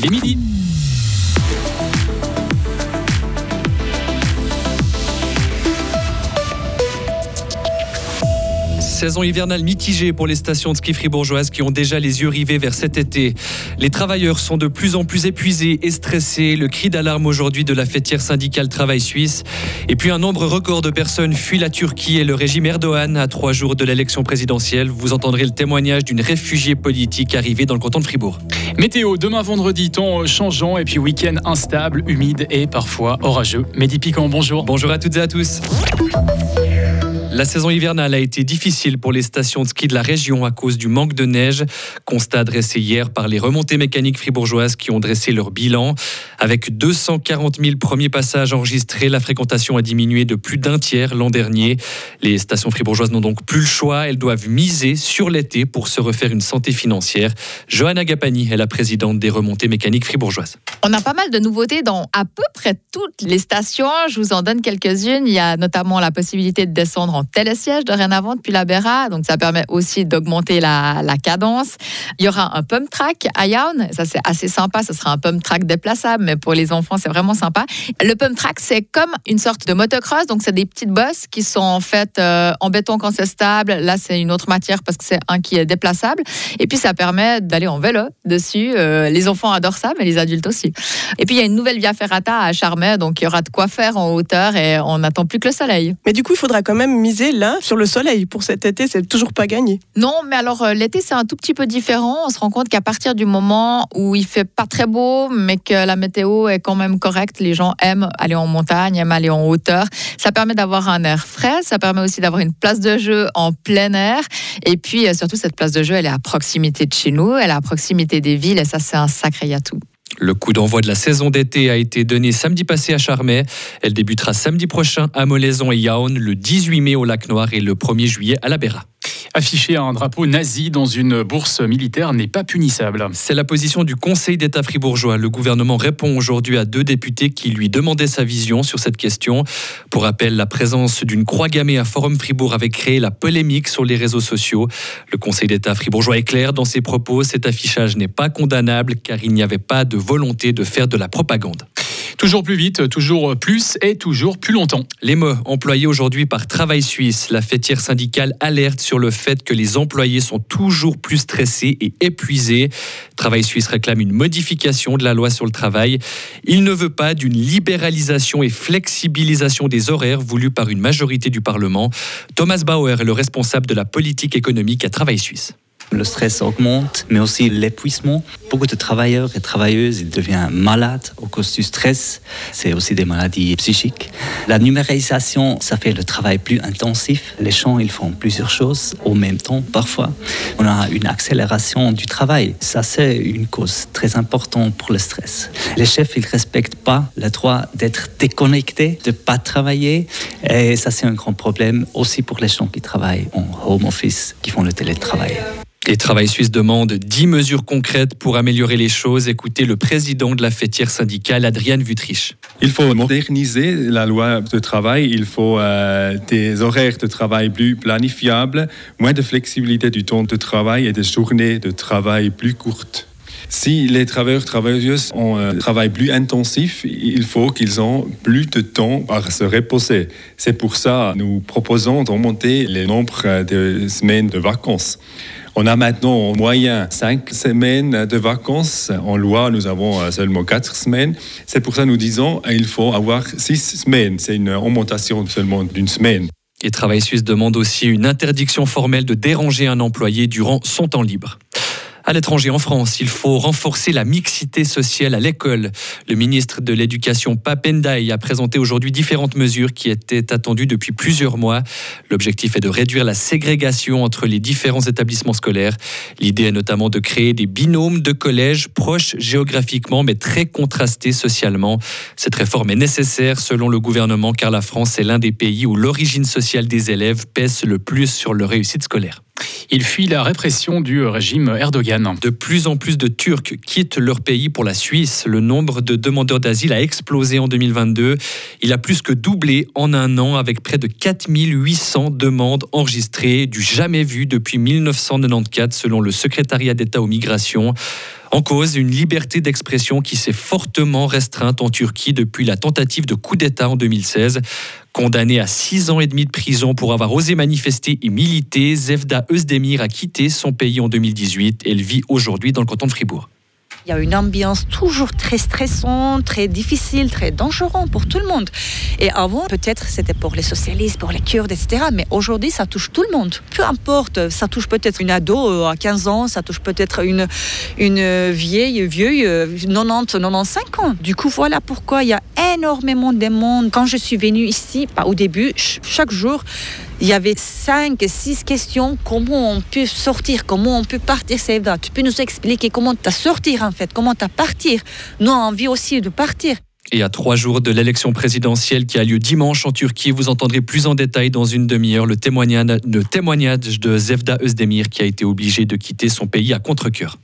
Il est midi. Saison hivernale mitigée pour les stations de ski fribourgeoises qui ont déjà les yeux rivés vers cet été. Les travailleurs sont de plus en plus épuisés et stressés. Le cri d'alarme aujourd'hui de la fêtière syndicale Travail Suisse. Et puis un nombre record de personnes fuient la Turquie et le régime Erdogan à trois jours de l'élection présidentielle. Vous entendrez le témoignage d'une réfugiée politique arrivée dans le canton de Fribourg. Météo, demain vendredi, temps changeant et puis week-end instable, humide et parfois orageux. Mehdi Piquant, bonjour. Bonjour à toutes et à tous. La saison hivernale a été difficile pour les stations de ski de la région à cause du manque de neige. Constat dressé hier par les remontées mécaniques fribourgeoises qui ont dressé leur bilan. Avec 240 000 premiers passages enregistrés, la fréquentation a diminué de plus d'un tiers l'an dernier. Les stations fribourgeoises n'ont donc plus le choix. Elles doivent miser sur l'été pour se refaire une santé financière. Johanna Gapani est la présidente des remontées mécaniques fribourgeoises. On a pas mal de nouveautés dans à peu près toutes les stations. Je vous en donne quelques-unes. Il y a notamment la possibilité de descendre en télésiège dorénavant depuis la Béra. Donc, ça permet aussi d'augmenter la, cadence. Il y aura un pump track à Yaun. Ça, c'est assez sympa. Ce sera un pump track déplaçable, mais pour les enfants, c'est vraiment sympa. Le pump track, c'est comme une sorte de motocross. Donc, c'est des petites bosses qui sont en fait euh, en béton quand c'est stable. Là, c'est une autre matière parce que c'est un qui est déplaçable. Et puis, ça permet d'aller en vélo dessus. Euh, les enfants adorent ça, mais les adultes aussi. Et puis, il y a une nouvelle via ferrata à Charmet. Donc, il y aura de quoi faire en hauteur et on n'attend plus que le soleil. Mais du coup, il faudra quand même miser là sur le soleil. Pour cet été, c'est toujours pas gagné. Non, mais alors euh, l'été, c'est un tout petit peu différent. On se rend compte qu'à partir du moment où il fait pas très beau, mais que la météo est quand même correcte, les gens aiment aller en montagne, aiment aller en hauteur. Ça permet d'avoir un air frais. Ça permet aussi d'avoir une place de jeu en plein air. Et puis, euh, surtout, cette place de jeu, elle est à proximité de chez nous, elle est à proximité des villes. Et ça, c'est un sacré atout. Le coup d'envoi de la saison d'été a été donné samedi passé à Charmey. Elle débutera samedi prochain à Molaison et Yaon, le 18 mai au Lac Noir et le 1er juillet à la Béra. Afficher un drapeau nazi dans une bourse militaire n'est pas punissable. C'est la position du Conseil d'État fribourgeois. Le gouvernement répond aujourd'hui à deux députés qui lui demandaient sa vision sur cette question. Pour rappel, la présence d'une croix gammée à Forum Fribourg avait créé la polémique sur les réseaux sociaux. Le Conseil d'État fribourgeois est clair dans ses propos. Cet affichage n'est pas condamnable car il n'y avait pas de volonté de faire de la propagande. Toujours plus vite, toujours plus et toujours plus longtemps. Les mots employés aujourd'hui par Travail Suisse, la fêtière syndicale alerte sur le fait que les employés sont toujours plus stressés et épuisés. Travail Suisse réclame une modification de la loi sur le travail. Il ne veut pas d'une libéralisation et flexibilisation des horaires voulus par une majorité du Parlement. Thomas Bauer est le responsable de la politique économique à Travail Suisse. Le stress augmente, mais aussi l'épuisement. Beaucoup de travailleurs et travailleuses ils deviennent malades au cause du stress. C'est aussi des maladies psychiques. La numérisation, ça fait le travail plus intensif. Les gens, ils font plusieurs choses au même temps parfois. On a une accélération du travail. Ça, c'est une cause très importante pour le stress. Les chefs, ils respectent pas le droit d'être déconnectés, de pas travailler. Et ça, c'est un grand problème aussi pour les gens qui travaillent en home office, qui font le télétravail. Les Travail Suisse demandent 10 mesures concrètes pour améliorer les choses. Écoutez le président de la fêtière syndicale, Adrienne Vutrich. Il faut moderniser la loi de travail. Il faut euh, des horaires de travail plus planifiables, moins de flexibilité du temps de travail et des journées de travail plus courtes. Si les travailleurs travailleuses ont un travail plus intensif, il faut qu'ils aient plus de temps à se reposer. C'est pour ça que nous proposons d'augmenter le nombre de semaines de vacances. On a maintenant en moyen cinq semaines de vacances. En loi, nous avons euh, seulement quatre semaines. C'est pour ça que nous disons qu'il faut avoir six semaines. C'est une augmentation seulement d'une semaine. Et Travail Suisse demande aussi une interdiction formelle de déranger un employé durant son temps libre. À l'étranger, en France, il faut renforcer la mixité sociale à l'école. Le ministre de l'Éducation, Papendaï, a présenté aujourd'hui différentes mesures qui étaient attendues depuis plusieurs mois. L'objectif est de réduire la ségrégation entre les différents établissements scolaires. L'idée est notamment de créer des binômes de collèges proches géographiquement mais très contrastés socialement. Cette réforme est nécessaire selon le gouvernement car la France est l'un des pays où l'origine sociale des élèves pèse le plus sur leur réussite scolaire. Il fuit la répression du régime Erdogan. De plus en plus de Turcs quittent leur pays pour la Suisse. Le nombre de demandeurs d'asile a explosé en 2022. Il a plus que doublé en un an avec près de 4800 demandes enregistrées, du jamais vu depuis 1994 selon le secrétariat d'État aux migrations. En cause, une liberté d'expression qui s'est fortement restreinte en Turquie depuis la tentative de coup d'État en 2016. Condamnée à six ans et demi de prison pour avoir osé manifester et militer, Zevda Özdemir a quitté son pays en 2018. Elle vit aujourd'hui dans le canton de Fribourg. Il y a une ambiance toujours très stressante, très difficile, très dangereuse pour tout le monde. Et avant, peut-être c'était pour les socialistes, pour les Kurdes, etc. Mais aujourd'hui, ça touche tout le monde. Peu importe, ça touche peut-être une ado euh, à 15 ans, ça touche peut-être une, une vieille, vieille, 90, 95 ans. Du coup, voilà pourquoi il y a énormément de monde. Quand je suis venue ici, au début, chaque jour, il y avait cinq, six questions. Comment on peut sortir? Comment on peut partir, Sevda Tu peux nous expliquer comment tu as sortir en fait? Comment tu as partir Nous, on a envie aussi de partir. Et à trois jours de l'élection présidentielle qui a lieu dimanche en Turquie, vous entendrez plus en détail dans une demi-heure le témoignage, de Zevda Özdemir qui a été obligé de quitter son pays à contre-coeur.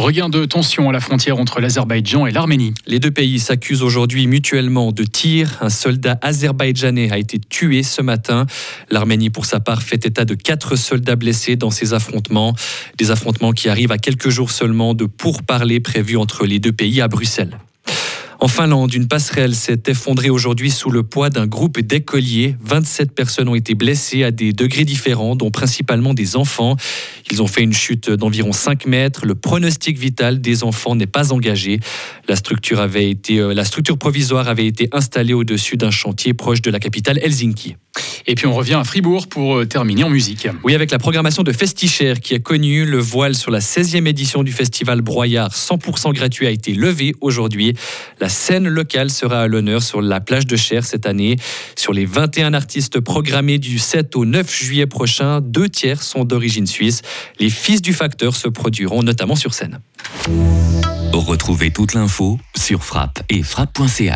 Regain de tension à la frontière entre l'Azerbaïdjan et l'Arménie. Les deux pays s'accusent aujourd'hui mutuellement de tirs. Un soldat azerbaïdjanais a été tué ce matin. L'Arménie, pour sa part, fait état de quatre soldats blessés dans ces affrontements. Des affrontements qui arrivent à quelques jours seulement de pourparlers prévus entre les deux pays à Bruxelles. En Finlande, une passerelle s'est effondrée aujourd'hui sous le poids d'un groupe d'écoliers. 27 personnes ont été blessées à des degrés différents, dont principalement des enfants. Ils ont fait une chute d'environ 5 mètres. Le pronostic vital des enfants n'est pas engagé. La structure, avait été, euh, la structure provisoire avait été installée au-dessus d'un chantier proche de la capitale Helsinki. Et puis on revient à Fribourg pour euh, terminer en musique. Oui, avec la programmation de Festichère qui est connue, le voile sur la 16e édition du festival Broyard 100% gratuit a été levé aujourd'hui. La scène locale sera à l'honneur sur la plage de Cher cette année. Sur les 21 artistes programmés du 7 au 9 juillet prochain, deux tiers sont d'origine suisse. Les fils du facteur se produiront notamment sur scène. Retrouvez toute l'info sur frappe et frappe.ch.